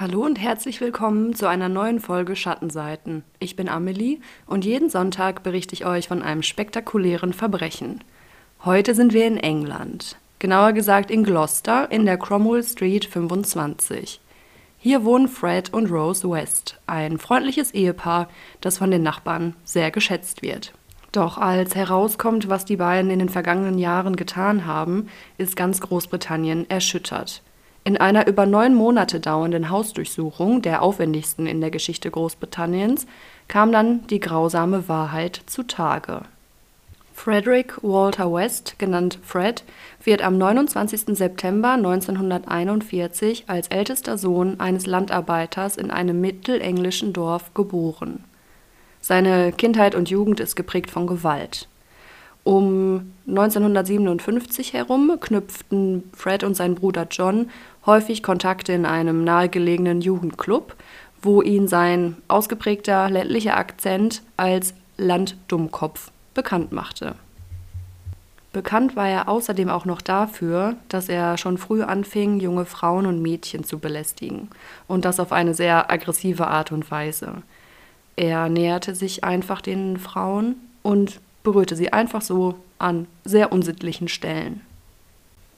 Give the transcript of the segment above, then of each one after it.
Hallo und herzlich willkommen zu einer neuen Folge Schattenseiten. Ich bin Amelie und jeden Sonntag berichte ich euch von einem spektakulären Verbrechen. Heute sind wir in England, genauer gesagt in Gloucester in der Cromwell Street 25. Hier wohnen Fred und Rose West, ein freundliches Ehepaar, das von den Nachbarn sehr geschätzt wird. Doch als herauskommt, was die beiden in den vergangenen Jahren getan haben, ist ganz Großbritannien erschüttert. In einer über neun Monate dauernden Hausdurchsuchung, der aufwendigsten in der Geschichte Großbritanniens, kam dann die grausame Wahrheit zutage. Frederick Walter West, genannt Fred, wird am 29. September 1941 als ältester Sohn eines Landarbeiters in einem mittelenglischen Dorf geboren. Seine Kindheit und Jugend ist geprägt von Gewalt. Um 1957 herum knüpften Fred und sein Bruder John häufig Kontakte in einem nahegelegenen Jugendclub, wo ihn sein ausgeprägter ländlicher Akzent als Landdummkopf bekannt machte. Bekannt war er außerdem auch noch dafür, dass er schon früh anfing, junge Frauen und Mädchen zu belästigen, und das auf eine sehr aggressive Art und Weise. Er näherte sich einfach den Frauen und berührte sie einfach so an sehr unsittlichen Stellen.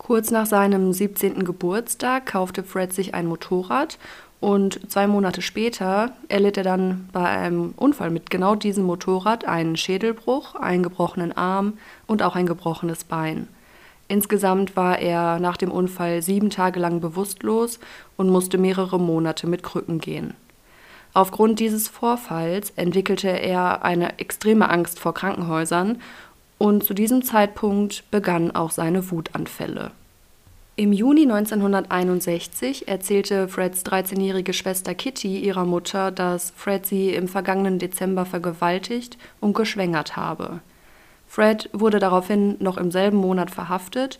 Kurz nach seinem 17. Geburtstag kaufte Fred sich ein Motorrad und zwei Monate später erlitt er dann bei einem Unfall mit genau diesem Motorrad einen Schädelbruch, einen gebrochenen Arm und auch ein gebrochenes Bein. Insgesamt war er nach dem Unfall sieben Tage lang bewusstlos und musste mehrere Monate mit Krücken gehen. Aufgrund dieses Vorfalls entwickelte er eine extreme Angst vor Krankenhäusern und zu diesem Zeitpunkt begannen auch seine Wutanfälle. Im Juni 1961 erzählte Freds 13-jährige Schwester Kitty ihrer Mutter, dass Fred sie im vergangenen Dezember vergewaltigt und geschwängert habe. Fred wurde daraufhin noch im selben Monat verhaftet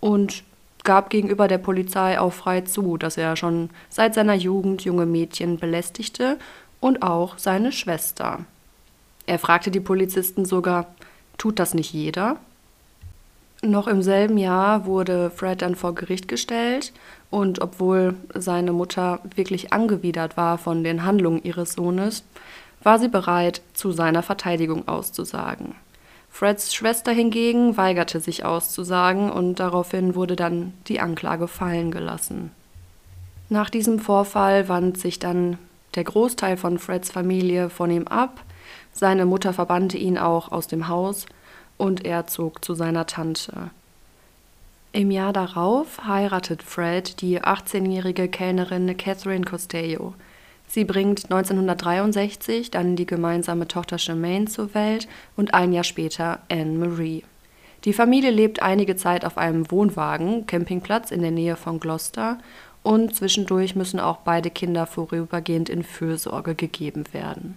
und gab gegenüber der Polizei auch frei zu, dass er schon seit seiner Jugend junge Mädchen belästigte und auch seine Schwester. Er fragte die Polizisten sogar, tut das nicht jeder? Noch im selben Jahr wurde Fred dann vor Gericht gestellt und obwohl seine Mutter wirklich angewidert war von den Handlungen ihres Sohnes, war sie bereit, zu seiner Verteidigung auszusagen. Freds Schwester hingegen weigerte sich auszusagen und daraufhin wurde dann die Anklage fallen gelassen. Nach diesem Vorfall wandte sich dann der Großteil von Freds Familie von ihm ab, seine Mutter verbannte ihn auch aus dem Haus und er zog zu seiner Tante. Im Jahr darauf heiratet Fred die 18-jährige Kellnerin Catherine Costello. Sie bringt 1963 dann die gemeinsame Tochter Charmaine zur Welt und ein Jahr später Anne Marie. Die Familie lebt einige Zeit auf einem Wohnwagen, Campingplatz in der Nähe von Gloucester und zwischendurch müssen auch beide Kinder vorübergehend in Fürsorge gegeben werden.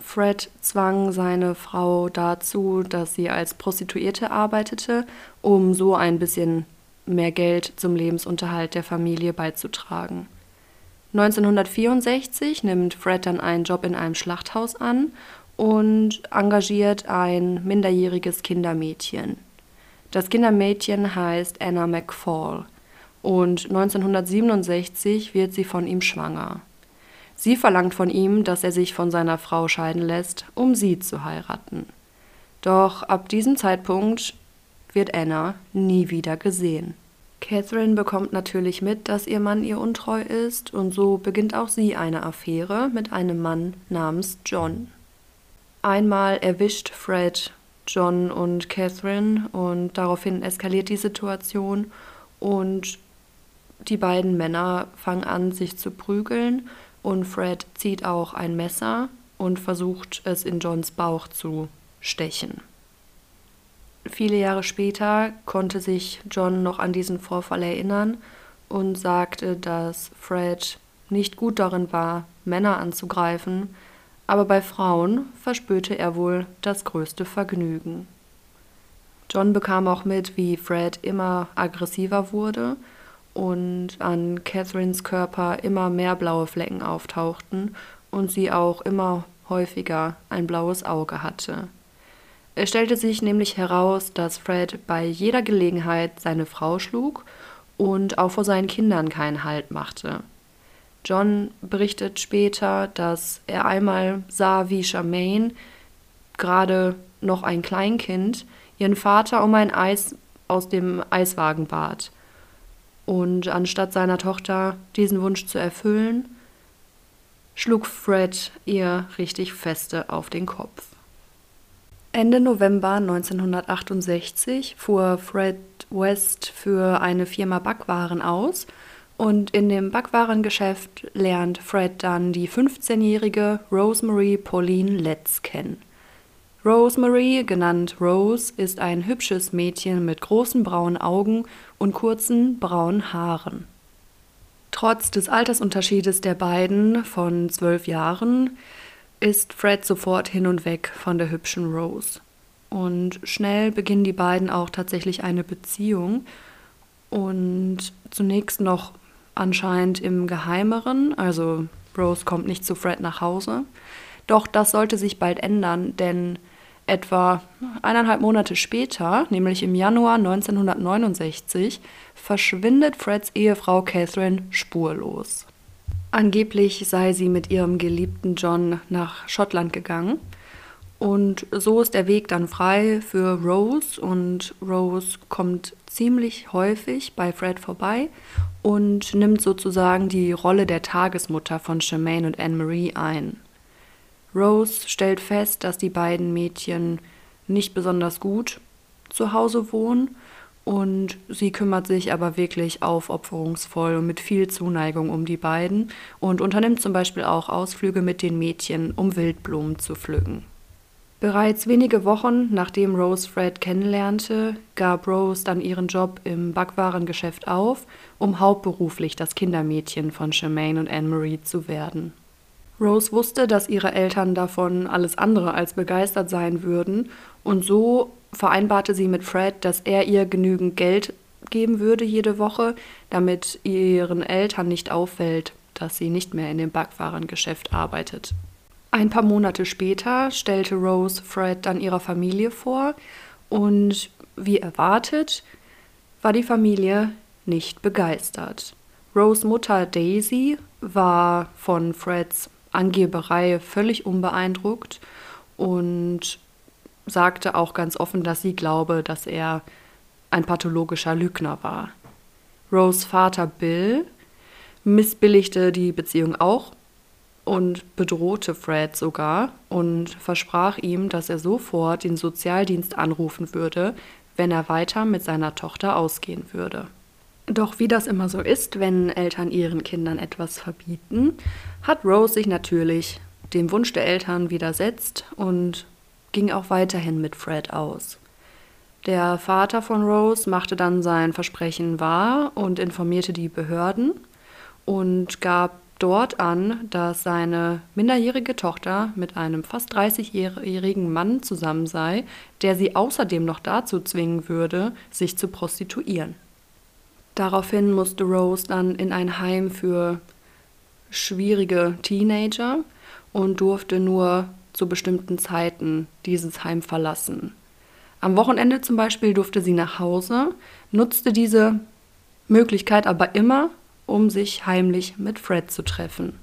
Fred zwang seine Frau dazu, dass sie als Prostituierte arbeitete, um so ein bisschen mehr Geld zum Lebensunterhalt der Familie beizutragen. 1964 nimmt Fred dann einen Job in einem Schlachthaus an und engagiert ein minderjähriges Kindermädchen. Das Kindermädchen heißt Anna McFall und 1967 wird sie von ihm schwanger. Sie verlangt von ihm, dass er sich von seiner Frau scheiden lässt, um sie zu heiraten. Doch ab diesem Zeitpunkt wird Anna nie wieder gesehen. Catherine bekommt natürlich mit, dass ihr Mann ihr untreu ist, und so beginnt auch sie eine Affäre mit einem Mann namens John. Einmal erwischt Fred John und Catherine und daraufhin eskaliert die Situation und die beiden Männer fangen an, sich zu prügeln und Fred zieht auch ein Messer und versucht es in Johns Bauch zu stechen. Viele Jahre später konnte sich John noch an diesen Vorfall erinnern und sagte, dass Fred nicht gut darin war, Männer anzugreifen, aber bei Frauen verspürte er wohl das größte Vergnügen. John bekam auch mit, wie Fred immer aggressiver wurde und an Catherines Körper immer mehr blaue Flecken auftauchten und sie auch immer häufiger ein blaues Auge hatte. Es stellte sich nämlich heraus, dass Fred bei jeder Gelegenheit seine Frau schlug und auch vor seinen Kindern keinen Halt machte. John berichtet später, dass er einmal sah, wie Charmaine, gerade noch ein Kleinkind, ihren Vater um ein Eis aus dem Eiswagen bat. Und anstatt seiner Tochter diesen Wunsch zu erfüllen, schlug Fred ihr richtig feste auf den Kopf. Ende November 1968 fuhr Fred West für eine Firma Backwaren aus und in dem Backwarengeschäft lernt Fred dann die 15-jährige Rosemary Pauline Letts kennen. Rosemary, genannt Rose, ist ein hübsches Mädchen mit großen braunen Augen und kurzen braunen Haaren. Trotz des Altersunterschiedes der beiden von zwölf Jahren ist Fred sofort hin und weg von der hübschen Rose. Und schnell beginnen die beiden auch tatsächlich eine Beziehung. Und zunächst noch anscheinend im Geheimeren, also Rose kommt nicht zu Fred nach Hause. Doch das sollte sich bald ändern, denn etwa eineinhalb Monate später, nämlich im Januar 1969, verschwindet Freds Ehefrau Catherine spurlos. Angeblich sei sie mit ihrem geliebten John nach Schottland gegangen. Und so ist der Weg dann frei für Rose und Rose kommt ziemlich häufig bei Fred vorbei und nimmt sozusagen die Rolle der Tagesmutter von Charmaine und Anne-Marie ein. Rose stellt fest, dass die beiden Mädchen nicht besonders gut zu Hause wohnen und sie kümmert sich aber wirklich aufopferungsvoll und mit viel Zuneigung um die beiden und unternimmt zum Beispiel auch Ausflüge mit den Mädchen, um Wildblumen zu pflücken. Bereits wenige Wochen nachdem Rose Fred kennenlernte, gab Rose dann ihren Job im Backwarengeschäft auf, um hauptberuflich das Kindermädchen von Charmaine und Anne-Marie zu werden. Rose wusste, dass ihre Eltern davon alles andere als begeistert sein würden, und so vereinbarte sie mit Fred, dass er ihr genügend Geld geben würde jede Woche, damit ihren Eltern nicht auffällt, dass sie nicht mehr in dem Backwarengeschäft arbeitet. Ein paar Monate später stellte Rose Fred dann ihrer Familie vor und wie erwartet war die Familie nicht begeistert. Rose Mutter Daisy war von Freds Angeberei völlig unbeeindruckt und sagte auch ganz offen, dass sie glaube, dass er ein pathologischer Lügner war. Rose Vater Bill missbilligte die Beziehung auch und bedrohte Fred sogar und versprach ihm, dass er sofort den Sozialdienst anrufen würde, wenn er weiter mit seiner Tochter ausgehen würde. Doch wie das immer so ist, wenn Eltern ihren Kindern etwas verbieten, hat Rose sich natürlich dem Wunsch der Eltern widersetzt und ging auch weiterhin mit Fred aus. Der Vater von Rose machte dann sein Versprechen wahr und informierte die Behörden und gab dort an, dass seine minderjährige Tochter mit einem fast 30-jährigen Mann zusammen sei, der sie außerdem noch dazu zwingen würde, sich zu prostituieren. Daraufhin musste Rose dann in ein Heim für schwierige Teenager und durfte nur zu bestimmten Zeiten dieses Heim verlassen. Am Wochenende zum Beispiel durfte sie nach Hause, nutzte diese Möglichkeit aber immer, um sich heimlich mit Fred zu treffen.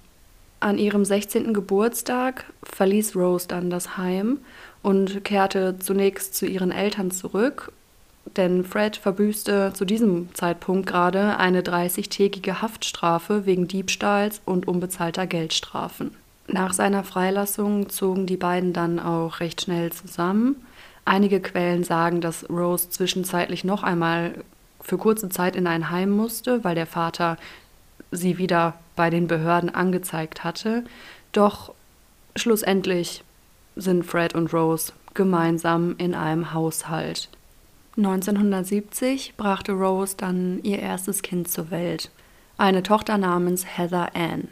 An ihrem 16. Geburtstag verließ Rose dann das Heim und kehrte zunächst zu ihren Eltern zurück, denn Fred verbüßte zu diesem Zeitpunkt gerade eine 30-tägige Haftstrafe wegen Diebstahls und unbezahlter Geldstrafen. Nach seiner Freilassung zogen die beiden dann auch recht schnell zusammen. Einige Quellen sagen, dass Rose zwischenzeitlich noch einmal für kurze Zeit in ein Heim musste, weil der Vater sie wieder bei den Behörden angezeigt hatte. Doch schlussendlich sind Fred und Rose gemeinsam in einem Haushalt. 1970 brachte Rose dann ihr erstes Kind zur Welt, eine Tochter namens Heather Ann.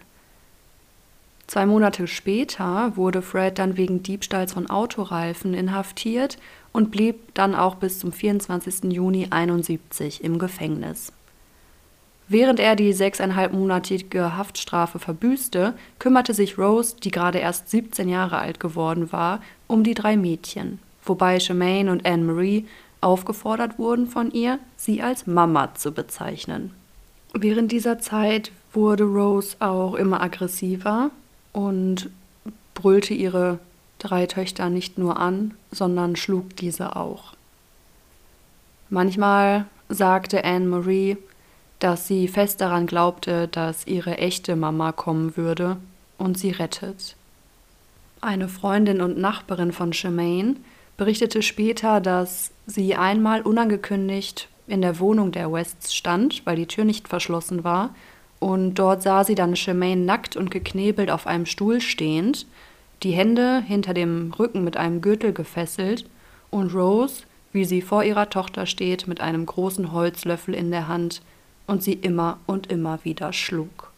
Zwei Monate später wurde Fred dann wegen Diebstahls von Autoreifen inhaftiert und blieb dann auch bis zum 24. Juni 1971 im Gefängnis. Während er die sechseinhalbmonatige Haftstrafe verbüßte, kümmerte sich Rose, die gerade erst 17 Jahre alt geworden war, um die drei Mädchen, wobei Charmaine und Anne-Marie aufgefordert wurden von ihr, sie als Mama zu bezeichnen. Während dieser Zeit wurde Rose auch immer aggressiver und brüllte ihre drei Töchter nicht nur an, sondern schlug diese auch. Manchmal sagte Anne Marie, dass sie fest daran glaubte, dass ihre echte Mama kommen würde und sie rettet. Eine Freundin und Nachbarin von Shemaine berichtete später, dass sie einmal unangekündigt in der Wohnung der Wests stand, weil die Tür nicht verschlossen war, und dort sah sie dann Shemaine nackt und geknebelt auf einem Stuhl stehend, die Hände hinter dem Rücken mit einem Gürtel gefesselt, und Rose, wie sie vor ihrer Tochter steht, mit einem großen Holzlöffel in der Hand und sie immer und immer wieder schlug.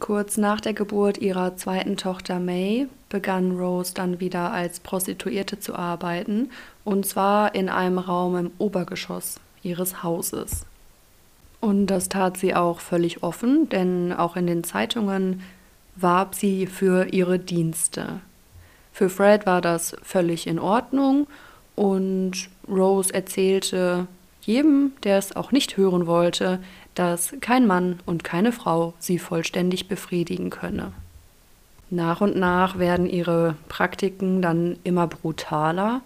Kurz nach der Geburt ihrer zweiten Tochter May begann Rose dann wieder als Prostituierte zu arbeiten, und zwar in einem Raum im Obergeschoss ihres Hauses. Und das tat sie auch völlig offen, denn auch in den Zeitungen warb sie für ihre Dienste. Für Fred war das völlig in Ordnung und Rose erzählte jedem, der es auch nicht hören wollte, dass kein Mann und keine Frau sie vollständig befriedigen könne. Nach und nach werden ihre Praktiken dann immer brutaler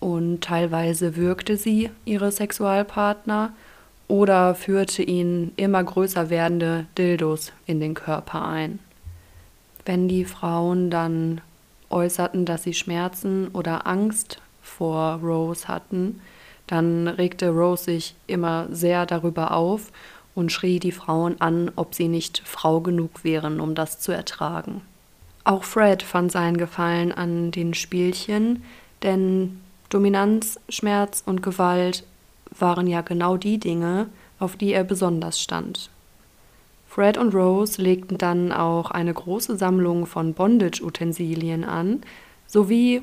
und teilweise würgte sie ihre Sexualpartner oder führte ihnen immer größer werdende Dildos in den Körper ein. Wenn die Frauen dann äußerten, dass sie Schmerzen oder Angst vor Rose hatten, dann regte Rose sich immer sehr darüber auf und schrie die Frauen an, ob sie nicht Frau genug wären, um das zu ertragen. Auch Fred fand seinen Gefallen an den Spielchen, denn Dominanz, Schmerz und Gewalt waren ja genau die Dinge, auf die er besonders stand. Fred und Rose legten dann auch eine große Sammlung von Bondage-Utensilien an, sowie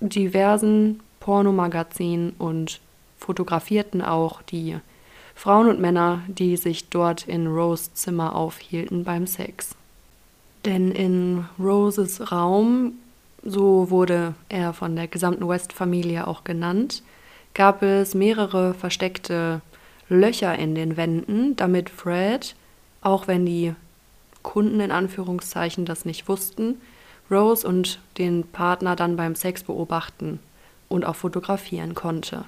diversen Pornomagazinen und fotografierten auch die Frauen und Männer, die sich dort in Rose Zimmer aufhielten beim Sex. Denn in Roses Raum, so wurde er von der gesamten West-Familie auch genannt, gab es mehrere versteckte Löcher in den Wänden, damit Fred, auch wenn die Kunden in Anführungszeichen das nicht wussten, Rose und den Partner dann beim Sex beobachten und auch fotografieren konnte.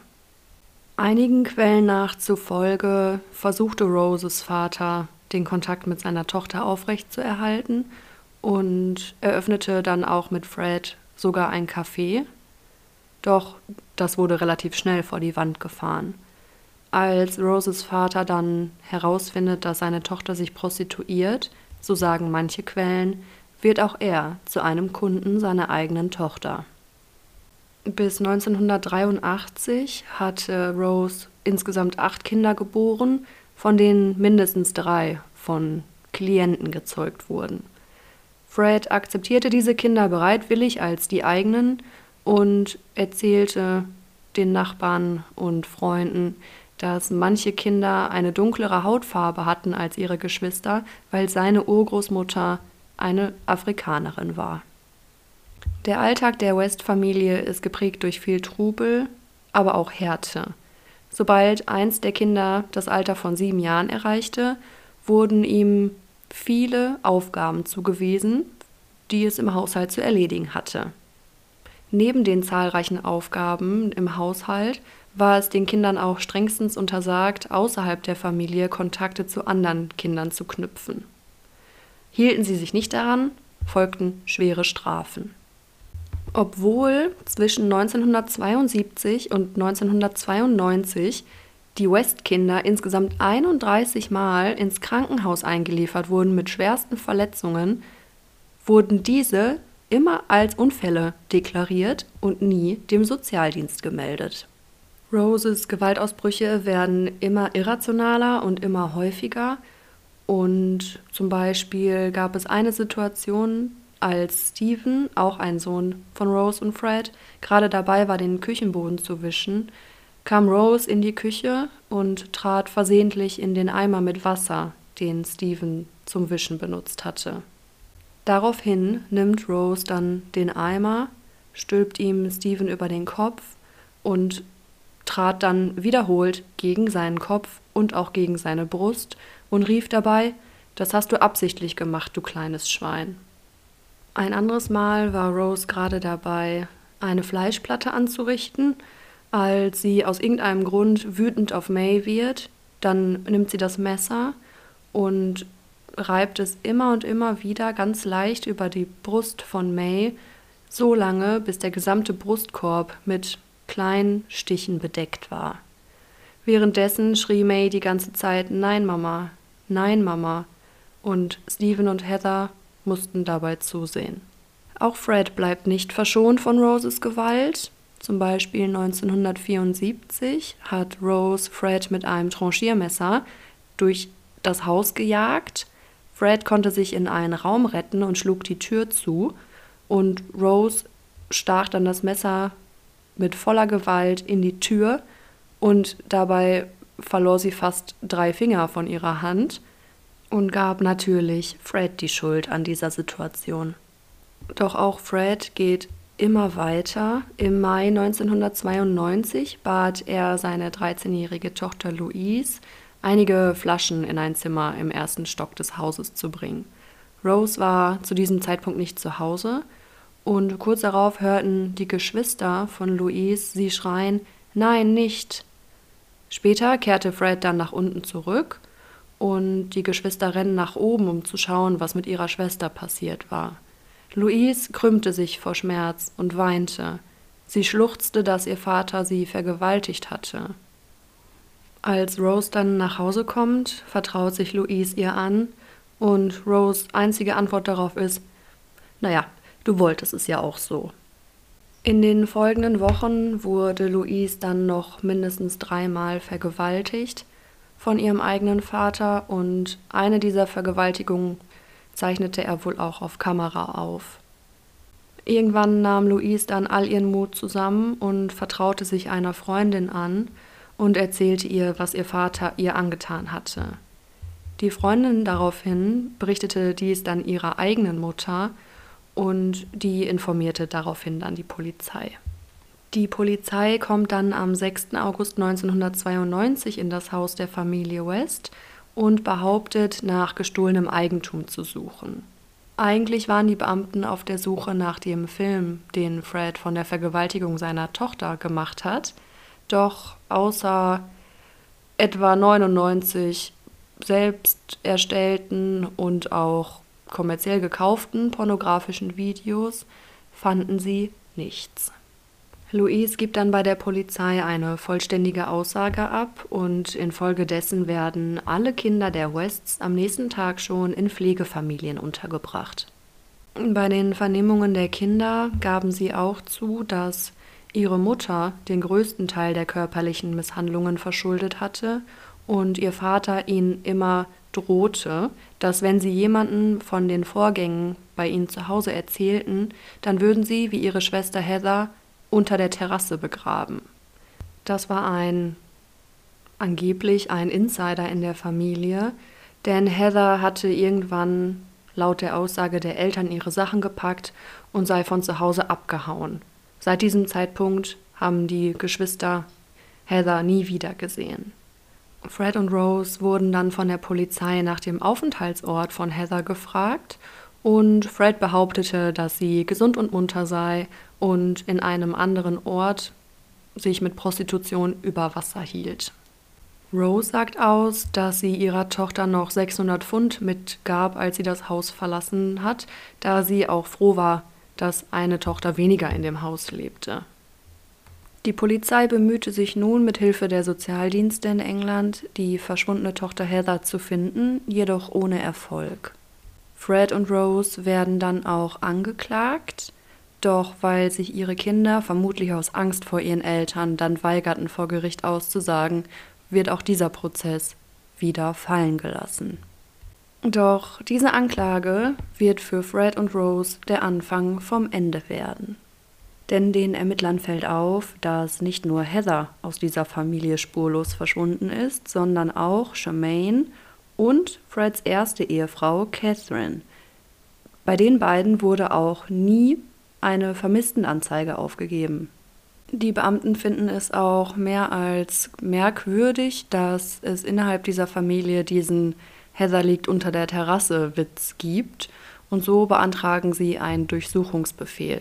Einigen Quellen nach zufolge versuchte Roses Vater, den Kontakt mit seiner Tochter aufrechtzuerhalten und eröffnete dann auch mit Fred sogar ein Café. Doch das wurde relativ schnell vor die Wand gefahren. Als Roses Vater dann herausfindet, dass seine Tochter sich prostituiert, so sagen manche Quellen, wird auch er zu einem Kunden seiner eigenen Tochter. Bis 1983 hatte Rose insgesamt acht Kinder geboren, von denen mindestens drei von Klienten gezeugt wurden. Fred akzeptierte diese Kinder bereitwillig als die eigenen und erzählte den Nachbarn und Freunden, dass manche Kinder eine dunklere Hautfarbe hatten als ihre Geschwister, weil seine Urgroßmutter eine Afrikanerin war. Der Alltag der West-Familie ist geprägt durch viel Trubel, aber auch Härte. Sobald eins der Kinder das Alter von sieben Jahren erreichte, wurden ihm viele Aufgaben zugewiesen, die es im Haushalt zu erledigen hatte. Neben den zahlreichen Aufgaben im Haushalt war es den Kindern auch strengstens untersagt, außerhalb der Familie Kontakte zu anderen Kindern zu knüpfen. Hielten sie sich nicht daran, folgten schwere Strafen. Obwohl zwischen 1972 und 1992 die West-Kinder insgesamt 31 Mal ins Krankenhaus eingeliefert wurden mit schwersten Verletzungen, wurden diese immer als Unfälle deklariert und nie dem Sozialdienst gemeldet. Roses Gewaltausbrüche werden immer irrationaler und immer häufiger. Und zum Beispiel gab es eine Situation, als Stephen, auch ein Sohn von Rose und Fred, gerade dabei war, den Küchenboden zu wischen, kam Rose in die Küche und trat versehentlich in den Eimer mit Wasser, den Stephen zum Wischen benutzt hatte. Daraufhin nimmt Rose dann den Eimer, stülpt ihm Stephen über den Kopf und trat dann wiederholt gegen seinen Kopf und auch gegen seine Brust und rief dabei Das hast du absichtlich gemacht, du kleines Schwein. Ein anderes Mal war Rose gerade dabei, eine Fleischplatte anzurichten, als sie aus irgendeinem Grund wütend auf May wird. Dann nimmt sie das Messer und reibt es immer und immer wieder ganz leicht über die Brust von May, so lange, bis der gesamte Brustkorb mit kleinen Stichen bedeckt war. Währenddessen schrie May die ganze Zeit Nein, Mama, nein, Mama, und Stephen und Heather mussten dabei zusehen. Auch Fred bleibt nicht verschont von Roses Gewalt. Zum Beispiel 1974 hat Rose Fred mit einem Tranchiermesser durch das Haus gejagt. Fred konnte sich in einen Raum retten und schlug die Tür zu. Und Rose stach dann das Messer mit voller Gewalt in die Tür und dabei verlor sie fast drei Finger von ihrer Hand und gab natürlich Fred die Schuld an dieser Situation. Doch auch Fred geht immer weiter. Im Mai 1992 bat er seine 13-jährige Tochter Louise, einige Flaschen in ein Zimmer im ersten Stock des Hauses zu bringen. Rose war zu diesem Zeitpunkt nicht zu Hause und kurz darauf hörten die Geschwister von Louise sie schreien: Nein, nicht! Später kehrte Fred dann nach unten zurück und die Geschwister rennen nach oben, um zu schauen, was mit ihrer Schwester passiert war. Louise krümmte sich vor Schmerz und weinte. Sie schluchzte, dass ihr Vater sie vergewaltigt hatte. Als Rose dann nach Hause kommt, vertraut sich Louise ihr an und Rose einzige Antwort darauf ist, naja, du wolltest es ja auch so. In den folgenden Wochen wurde Louise dann noch mindestens dreimal vergewaltigt von ihrem eigenen Vater und eine dieser Vergewaltigungen zeichnete er wohl auch auf Kamera auf. Irgendwann nahm Louise dann all ihren Mut zusammen und vertraute sich einer Freundin an und erzählte ihr, was ihr Vater ihr angetan hatte. Die Freundin daraufhin berichtete dies dann ihrer eigenen Mutter und die informierte daraufhin dann die Polizei. Die Polizei kommt dann am 6. August 1992 in das Haus der Familie West und behauptet, nach gestohlenem Eigentum zu suchen. Eigentlich waren die Beamten auf der Suche nach dem Film, den Fred von der Vergewaltigung seiner Tochter gemacht hat, doch außer etwa 99 selbst erstellten und auch kommerziell gekauften pornografischen Videos fanden sie nichts. Louise gibt dann bei der Polizei eine vollständige Aussage ab und infolgedessen werden alle Kinder der Wests am nächsten Tag schon in Pflegefamilien untergebracht. Bei den Vernehmungen der Kinder gaben sie auch zu, dass ihre Mutter den größten Teil der körperlichen Misshandlungen verschuldet hatte und ihr Vater ihnen immer drohte, dass wenn sie jemanden von den Vorgängen bei ihnen zu Hause erzählten, dann würden sie, wie ihre Schwester Heather, unter der Terrasse begraben. Das war ein angeblich ein Insider in der Familie, denn Heather hatte irgendwann laut der Aussage der Eltern ihre Sachen gepackt und sei von zu Hause abgehauen. Seit diesem Zeitpunkt haben die Geschwister Heather nie wieder gesehen. Fred und Rose wurden dann von der Polizei nach dem Aufenthaltsort von Heather gefragt und Fred behauptete, dass sie gesund und munter sei und in einem anderen Ort sich mit Prostitution über Wasser hielt. Rose sagt aus, dass sie ihrer Tochter noch 600 Pfund mitgab, als sie das Haus verlassen hat, da sie auch froh war, dass eine Tochter weniger in dem Haus lebte. Die Polizei bemühte sich nun mit Hilfe der Sozialdienste in England, die verschwundene Tochter Heather zu finden, jedoch ohne Erfolg. Fred und Rose werden dann auch angeklagt, doch weil sich ihre Kinder vermutlich aus Angst vor ihren Eltern dann weigerten, vor Gericht auszusagen, wird auch dieser Prozess wieder fallen gelassen. Doch diese Anklage wird für Fred und Rose der Anfang vom Ende werden. Denn den Ermittlern fällt auf, dass nicht nur Heather aus dieser Familie spurlos verschwunden ist, sondern auch Charmaine und Freds erste Ehefrau Catherine. Bei den beiden wurde auch nie eine Vermisstenanzeige aufgegeben. Die Beamten finden es auch mehr als merkwürdig, dass es innerhalb dieser Familie diesen Heather liegt unter der Terrasse Witz gibt und so beantragen sie einen Durchsuchungsbefehl.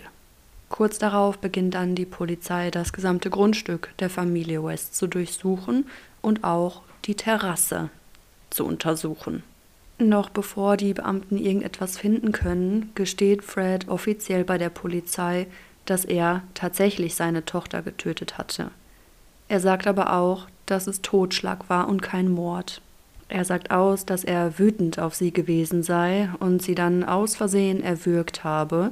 Kurz darauf beginnt dann die Polizei das gesamte Grundstück der Familie West zu durchsuchen und auch die Terrasse zu untersuchen. Noch bevor die Beamten irgendetwas finden können, gesteht Fred offiziell bei der Polizei, dass er tatsächlich seine Tochter getötet hatte. Er sagt aber auch, dass es Totschlag war und kein Mord. Er sagt aus, dass er wütend auf sie gewesen sei und sie dann aus Versehen erwürgt habe.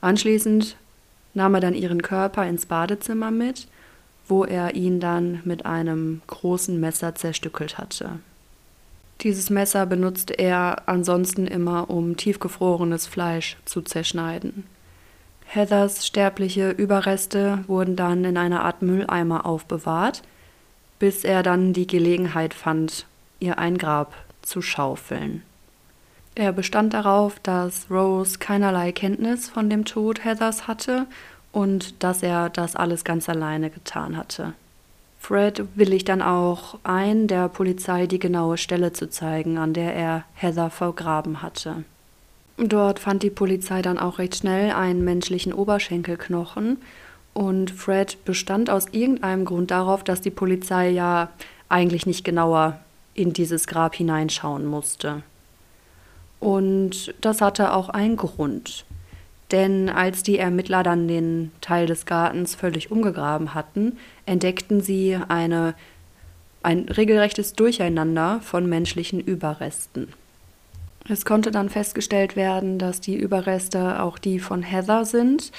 Anschließend nahm er dann ihren Körper ins Badezimmer mit, wo er ihn dann mit einem großen Messer zerstückelt hatte. Dieses Messer benutzte er ansonsten immer, um tiefgefrorenes Fleisch zu zerschneiden. Heathers sterbliche Überreste wurden dann in einer Art Mülleimer aufbewahrt, bis er dann die Gelegenheit fand, ihr ein Grab zu schaufeln. Er bestand darauf, dass Rose keinerlei Kenntnis von dem Tod Heathers hatte und dass er das alles ganz alleine getan hatte. Fred willigt dann auch ein, der Polizei die genaue Stelle zu zeigen, an der er Heather vergraben hatte. Dort fand die Polizei dann auch recht schnell einen menschlichen Oberschenkelknochen und Fred bestand aus irgendeinem Grund darauf, dass die Polizei ja eigentlich nicht genauer in dieses Grab hineinschauen musste. Und das hatte auch einen Grund. Denn als die Ermittler dann den Teil des Gartens völlig umgegraben hatten, entdeckten sie eine, ein regelrechtes Durcheinander von menschlichen Überresten. Es konnte dann festgestellt werden, dass die Überreste auch die von Heather sind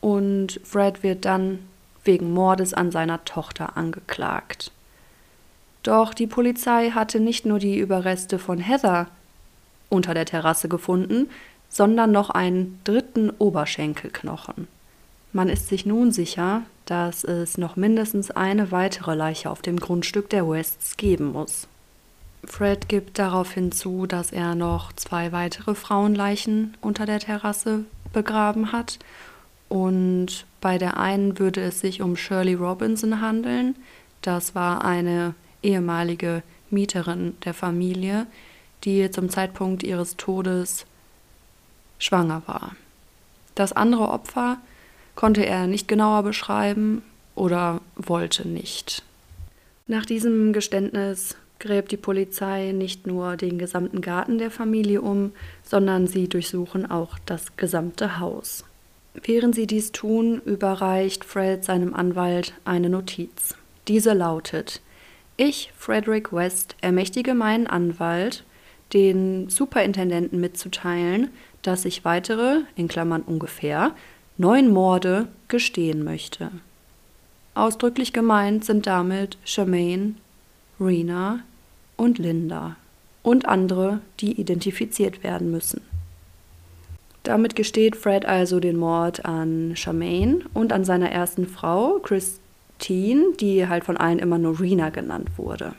und Fred wird dann wegen Mordes an seiner Tochter angeklagt. Doch die Polizei hatte nicht nur die Überreste von Heather unter der Terrasse gefunden, sondern noch einen dritten Oberschenkelknochen. Man ist sich nun sicher, dass es noch mindestens eine weitere Leiche auf dem Grundstück der Wests geben muss. Fred gibt darauf hinzu, dass er noch zwei weitere Frauenleichen unter der Terrasse begraben hat. Und bei der einen würde es sich um Shirley Robinson handeln. Das war eine ehemalige Mieterin der Familie, die zum Zeitpunkt ihres Todes schwanger war. Das andere Opfer konnte er nicht genauer beschreiben oder wollte nicht. Nach diesem Geständnis gräbt die Polizei nicht nur den gesamten Garten der Familie um, sondern sie durchsuchen auch das gesamte Haus. Während sie dies tun, überreicht Fred seinem Anwalt eine Notiz. Diese lautet Ich, Frederick West, ermächtige meinen Anwalt, den Superintendenten mitzuteilen, dass ich weitere, in Klammern ungefähr, neun Morde gestehen möchte. Ausdrücklich gemeint sind damit Charmaine, Rena und Linda und andere, die identifiziert werden müssen. Damit gesteht Fred also den Mord an Charmaine und an seiner ersten Frau, Christine, die halt von allen immer nur Rena genannt wurde.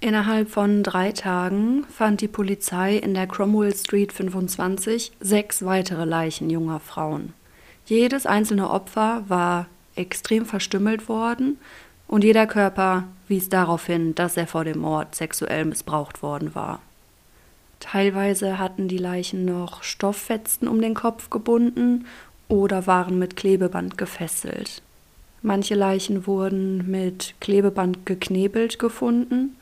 Innerhalb von drei Tagen fand die Polizei in der Cromwell Street 25 sechs weitere Leichen junger Frauen. Jedes einzelne Opfer war extrem verstümmelt worden und jeder Körper wies darauf hin, dass er vor dem Mord sexuell missbraucht worden war. Teilweise hatten die Leichen noch Stofffetzen um den Kopf gebunden oder waren mit Klebeband gefesselt. Manche Leichen wurden mit Klebeband geknebelt gefunden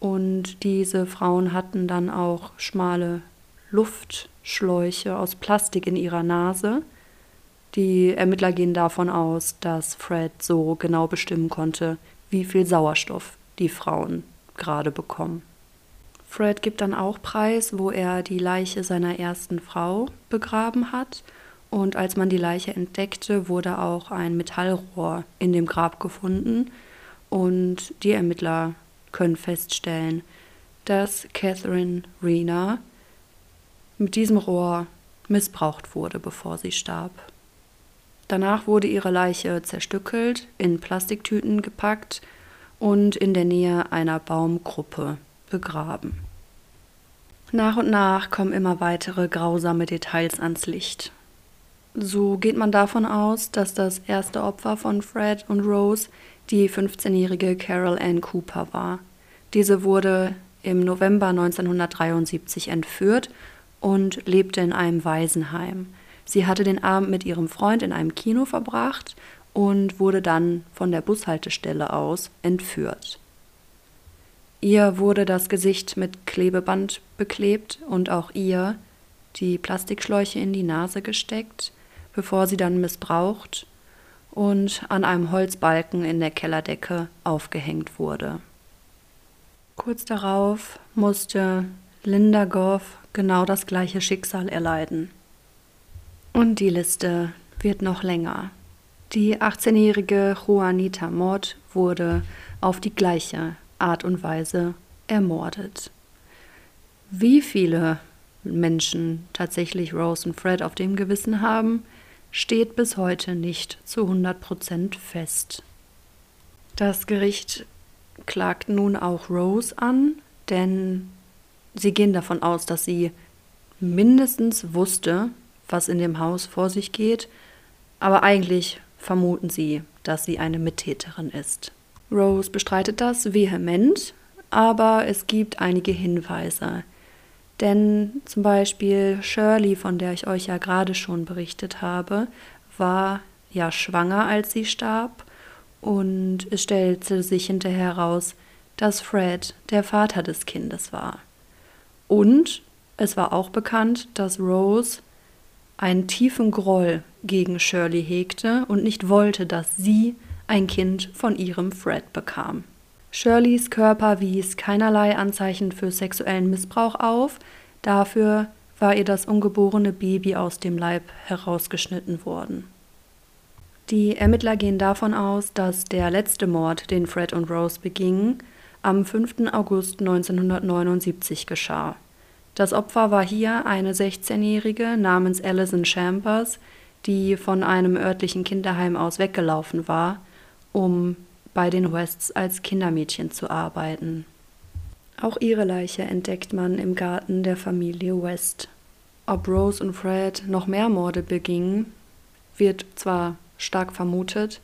und diese Frauen hatten dann auch schmale Luftschläuche aus Plastik in ihrer Nase. Die Ermittler gehen davon aus, dass Fred so genau bestimmen konnte, wie viel Sauerstoff die Frauen gerade bekommen. Fred gibt dann auch preis, wo er die Leiche seiner ersten Frau begraben hat. Und als man die Leiche entdeckte, wurde auch ein Metallrohr in dem Grab gefunden. Und die Ermittler können feststellen, dass Catherine Rena mit diesem Rohr missbraucht wurde, bevor sie starb. Danach wurde ihre Leiche zerstückelt, in Plastiktüten gepackt und in der Nähe einer Baumgruppe begraben. Nach und nach kommen immer weitere grausame Details ans Licht. So geht man davon aus, dass das erste Opfer von Fred und Rose die 15-jährige Carol Ann Cooper war. Diese wurde im November 1973 entführt und lebte in einem Waisenheim. Sie hatte den Abend mit ihrem Freund in einem Kino verbracht und wurde dann von der Bushaltestelle aus entführt. Ihr wurde das Gesicht mit Klebeband beklebt und auch ihr die Plastikschläuche in die Nase gesteckt, bevor sie dann missbraucht und an einem Holzbalken in der Kellerdecke aufgehängt wurde. Kurz darauf musste Linda Goff genau das gleiche Schicksal erleiden. Und die Liste wird noch länger. Die 18-jährige Juanita Mord wurde auf die gleiche Art und Weise ermordet. Wie viele Menschen tatsächlich Rose und Fred auf dem Gewissen haben, steht bis heute nicht zu 100 Prozent fest. Das Gericht klagt nun auch Rose an, denn sie gehen davon aus, dass sie mindestens wusste, was in dem Haus vor sich geht, aber eigentlich vermuten sie, dass sie eine Mittäterin ist. Rose bestreitet das vehement, aber es gibt einige Hinweise. Denn zum Beispiel Shirley, von der ich euch ja gerade schon berichtet habe, war ja schwanger, als sie starb. Und es stellte sich hinterher heraus, dass Fred der Vater des Kindes war. Und es war auch bekannt, dass Rose einen tiefen Groll gegen Shirley hegte und nicht wollte, dass sie ein Kind von ihrem Fred bekam. Shirleys Körper wies keinerlei Anzeichen für sexuellen Missbrauch auf, dafür war ihr das ungeborene Baby aus dem Leib herausgeschnitten worden. Die Ermittler gehen davon aus, dass der letzte Mord, den Fred und Rose begingen, am 5. August 1979 geschah. Das Opfer war hier eine 16-Jährige namens Alison Chambers, die von einem örtlichen Kinderheim aus weggelaufen war, um bei den Wests als Kindermädchen zu arbeiten. Auch ihre Leiche entdeckt man im Garten der Familie West. Ob Rose und Fred noch mehr Morde begingen, wird zwar stark vermutet,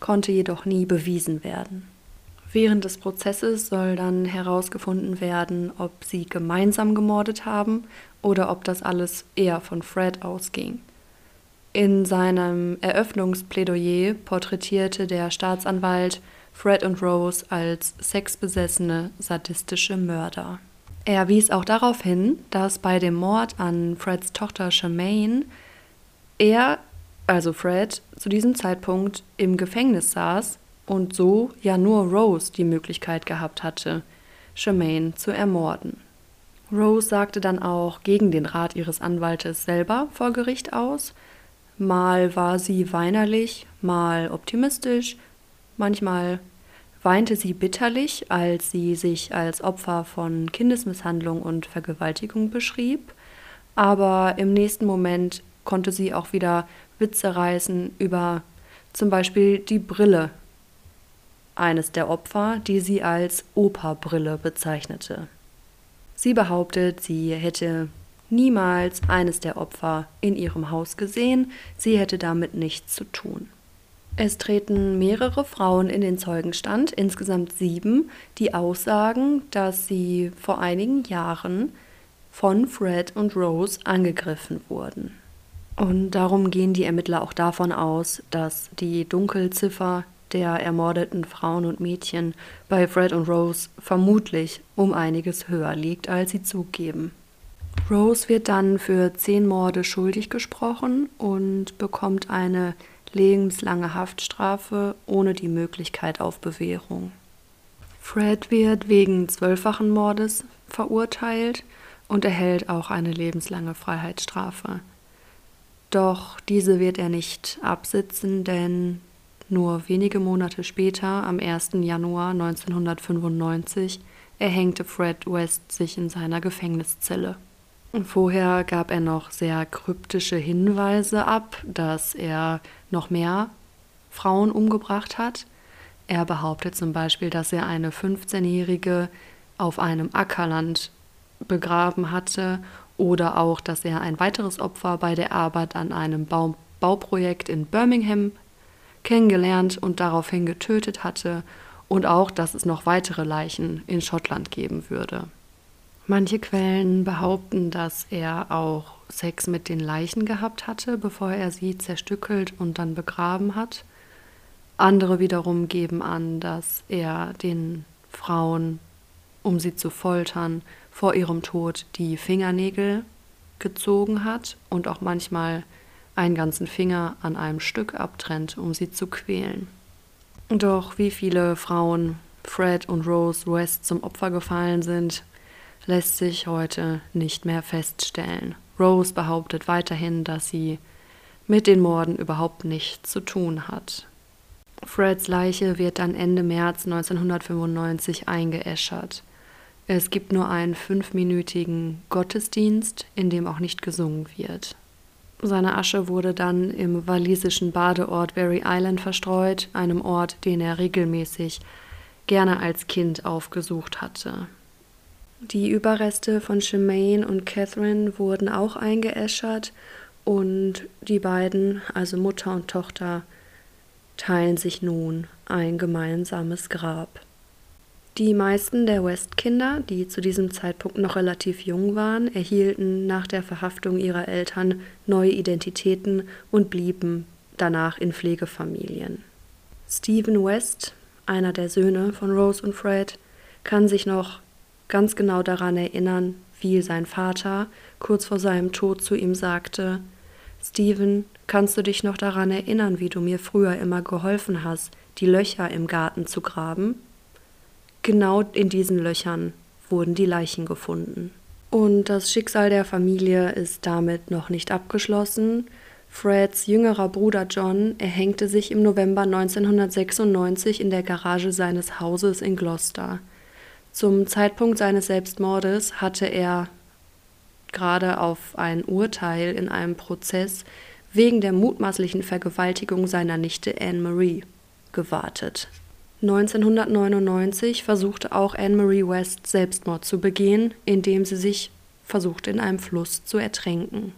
konnte jedoch nie bewiesen werden. Während des Prozesses soll dann herausgefunden werden, ob sie gemeinsam gemordet haben oder ob das alles eher von Fred ausging. In seinem Eröffnungsplädoyer porträtierte der Staatsanwalt Fred und Rose als sexbesessene, sadistische Mörder. Er wies auch darauf hin, dass bei dem Mord an Freds Tochter Charmaine er, also Fred, zu diesem Zeitpunkt im Gefängnis saß und so ja nur Rose die Möglichkeit gehabt hatte, Charmaine zu ermorden. Rose sagte dann auch gegen den Rat ihres Anwaltes selber vor Gericht aus Mal war sie weinerlich, mal optimistisch, manchmal weinte sie bitterlich, als sie sich als Opfer von Kindesmisshandlung und Vergewaltigung beschrieb, aber im nächsten Moment konnte sie auch wieder Witze reißen über zum Beispiel die Brille eines der Opfer, die sie als Operbrille bezeichnete. Sie behauptet, sie hätte niemals eines der Opfer in ihrem Haus gesehen, sie hätte damit nichts zu tun. Es treten mehrere Frauen in den Zeugenstand, insgesamt sieben, die aussagen, dass sie vor einigen Jahren von Fred und Rose angegriffen wurden. Und darum gehen die Ermittler auch davon aus, dass die Dunkelziffer der ermordeten Frauen und Mädchen bei Fred und Rose vermutlich um einiges höher liegt, als sie zugeben. Rose wird dann für zehn Morde schuldig gesprochen und bekommt eine lebenslange Haftstrafe ohne die Möglichkeit auf Bewährung. Fred wird wegen zwölffachen Mordes verurteilt und erhält auch eine lebenslange Freiheitsstrafe. Doch diese wird er nicht absitzen, denn nur wenige Monate später, am 1. Januar 1995, erhängte Fred West sich in seiner Gefängniszelle. Vorher gab er noch sehr kryptische Hinweise ab, dass er noch mehr Frauen umgebracht hat. Er behauptet zum Beispiel, dass er eine 15-Jährige auf einem Ackerland begraben hatte oder auch, dass er ein weiteres Opfer bei der Arbeit an einem Bau Bauprojekt in Birmingham kennengelernt und daraufhin getötet hatte und auch, dass es noch weitere Leichen in Schottland geben würde. Manche Quellen behaupten, dass er auch Sex mit den Leichen gehabt hatte, bevor er sie zerstückelt und dann begraben hat. Andere wiederum geben an, dass er den Frauen, um sie zu foltern, vor ihrem Tod die Fingernägel gezogen hat und auch manchmal einen ganzen Finger an einem Stück abtrennt, um sie zu quälen. Doch wie viele Frauen Fred und Rose West zum Opfer gefallen sind, lässt sich heute nicht mehr feststellen. Rose behauptet weiterhin, dass sie mit den Morden überhaupt nichts zu tun hat. Freds Leiche wird dann Ende März 1995 eingeäschert. Es gibt nur einen fünfminütigen Gottesdienst, in dem auch nicht gesungen wird. Seine Asche wurde dann im walisischen Badeort Berry Island verstreut, einem Ort, den er regelmäßig gerne als Kind aufgesucht hatte. Die Überreste von Shemaine und Catherine wurden auch eingeäschert und die beiden, also Mutter und Tochter, teilen sich nun ein gemeinsames Grab. Die meisten der West-Kinder, die zu diesem Zeitpunkt noch relativ jung waren, erhielten nach der Verhaftung ihrer Eltern neue Identitäten und blieben danach in Pflegefamilien. Stephen West, einer der Söhne von Rose und Fred, kann sich noch ganz genau daran erinnern, wie sein Vater kurz vor seinem Tod zu ihm sagte Stephen, kannst du dich noch daran erinnern, wie du mir früher immer geholfen hast, die Löcher im Garten zu graben? Genau in diesen Löchern wurden die Leichen gefunden. Und das Schicksal der Familie ist damit noch nicht abgeschlossen. Freds jüngerer Bruder John erhängte sich im November 1996 in der Garage seines Hauses in Gloucester. Zum Zeitpunkt seines Selbstmordes hatte er gerade auf ein Urteil in einem Prozess wegen der mutmaßlichen Vergewaltigung seiner Nichte Anne Marie gewartet. 1999 versuchte auch Anne-Marie West Selbstmord zu begehen, indem sie sich versuchte in einem Fluss zu ertränken.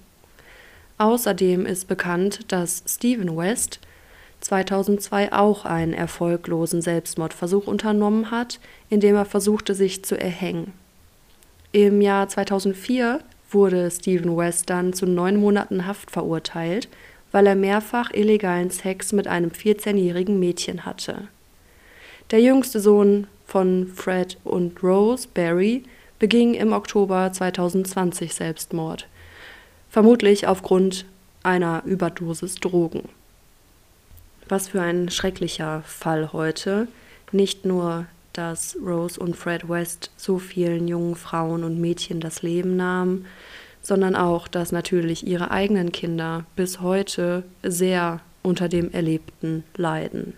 Außerdem ist bekannt, dass Stephen West 2002 auch einen erfolglosen Selbstmordversuch unternommen hat, indem er versuchte, sich zu erhängen. Im Jahr 2004 wurde Stephen West dann zu neun Monaten Haft verurteilt, weil er mehrfach illegalen Sex mit einem 14-jährigen Mädchen hatte. Der jüngste Sohn von Fred und Rose, Barry, beging im Oktober 2020 Selbstmord, vermutlich aufgrund einer Überdosis Drogen. Was für ein schrecklicher Fall heute. Nicht nur, dass Rose und Fred West so vielen jungen Frauen und Mädchen das Leben nahmen, sondern auch, dass natürlich ihre eigenen Kinder bis heute sehr unter dem Erlebten leiden.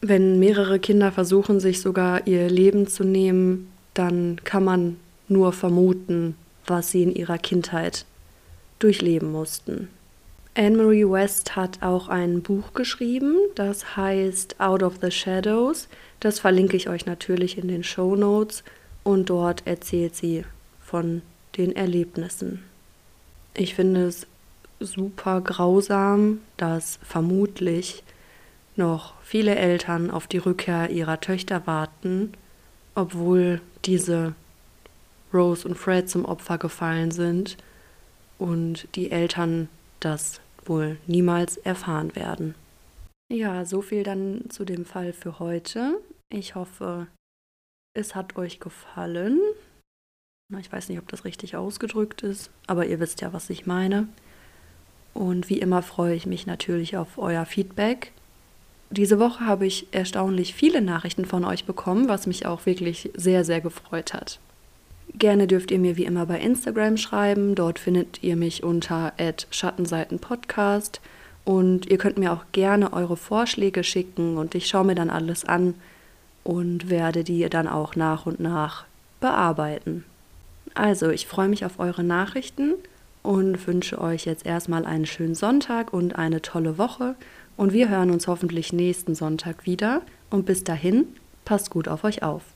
Wenn mehrere Kinder versuchen, sich sogar ihr Leben zu nehmen, dann kann man nur vermuten, was sie in ihrer Kindheit durchleben mussten. Anne-Marie West hat auch ein Buch geschrieben, das heißt Out of the Shadows. Das verlinke ich euch natürlich in den Show Notes und dort erzählt sie von den Erlebnissen. Ich finde es super grausam, dass vermutlich noch viele Eltern auf die Rückkehr ihrer Töchter warten, obwohl diese Rose und Fred zum Opfer gefallen sind und die Eltern das wohl niemals erfahren werden. Ja, so viel dann zu dem Fall für heute. Ich hoffe, es hat euch gefallen. Ich weiß nicht, ob das richtig ausgedrückt ist, aber ihr wisst ja, was ich meine. Und wie immer freue ich mich natürlich auf euer Feedback. Diese Woche habe ich erstaunlich viele Nachrichten von euch bekommen, was mich auch wirklich sehr, sehr gefreut hat. Gerne dürft ihr mir wie immer bei Instagram schreiben. Dort findet ihr mich unter Schattenseitenpodcast. Und ihr könnt mir auch gerne eure Vorschläge schicken und ich schaue mir dann alles an und werde die dann auch nach und nach bearbeiten. Also, ich freue mich auf eure Nachrichten und wünsche euch jetzt erstmal einen schönen Sonntag und eine tolle Woche und wir hören uns hoffentlich nächsten Sonntag wieder. Und bis dahin, passt gut auf euch auf.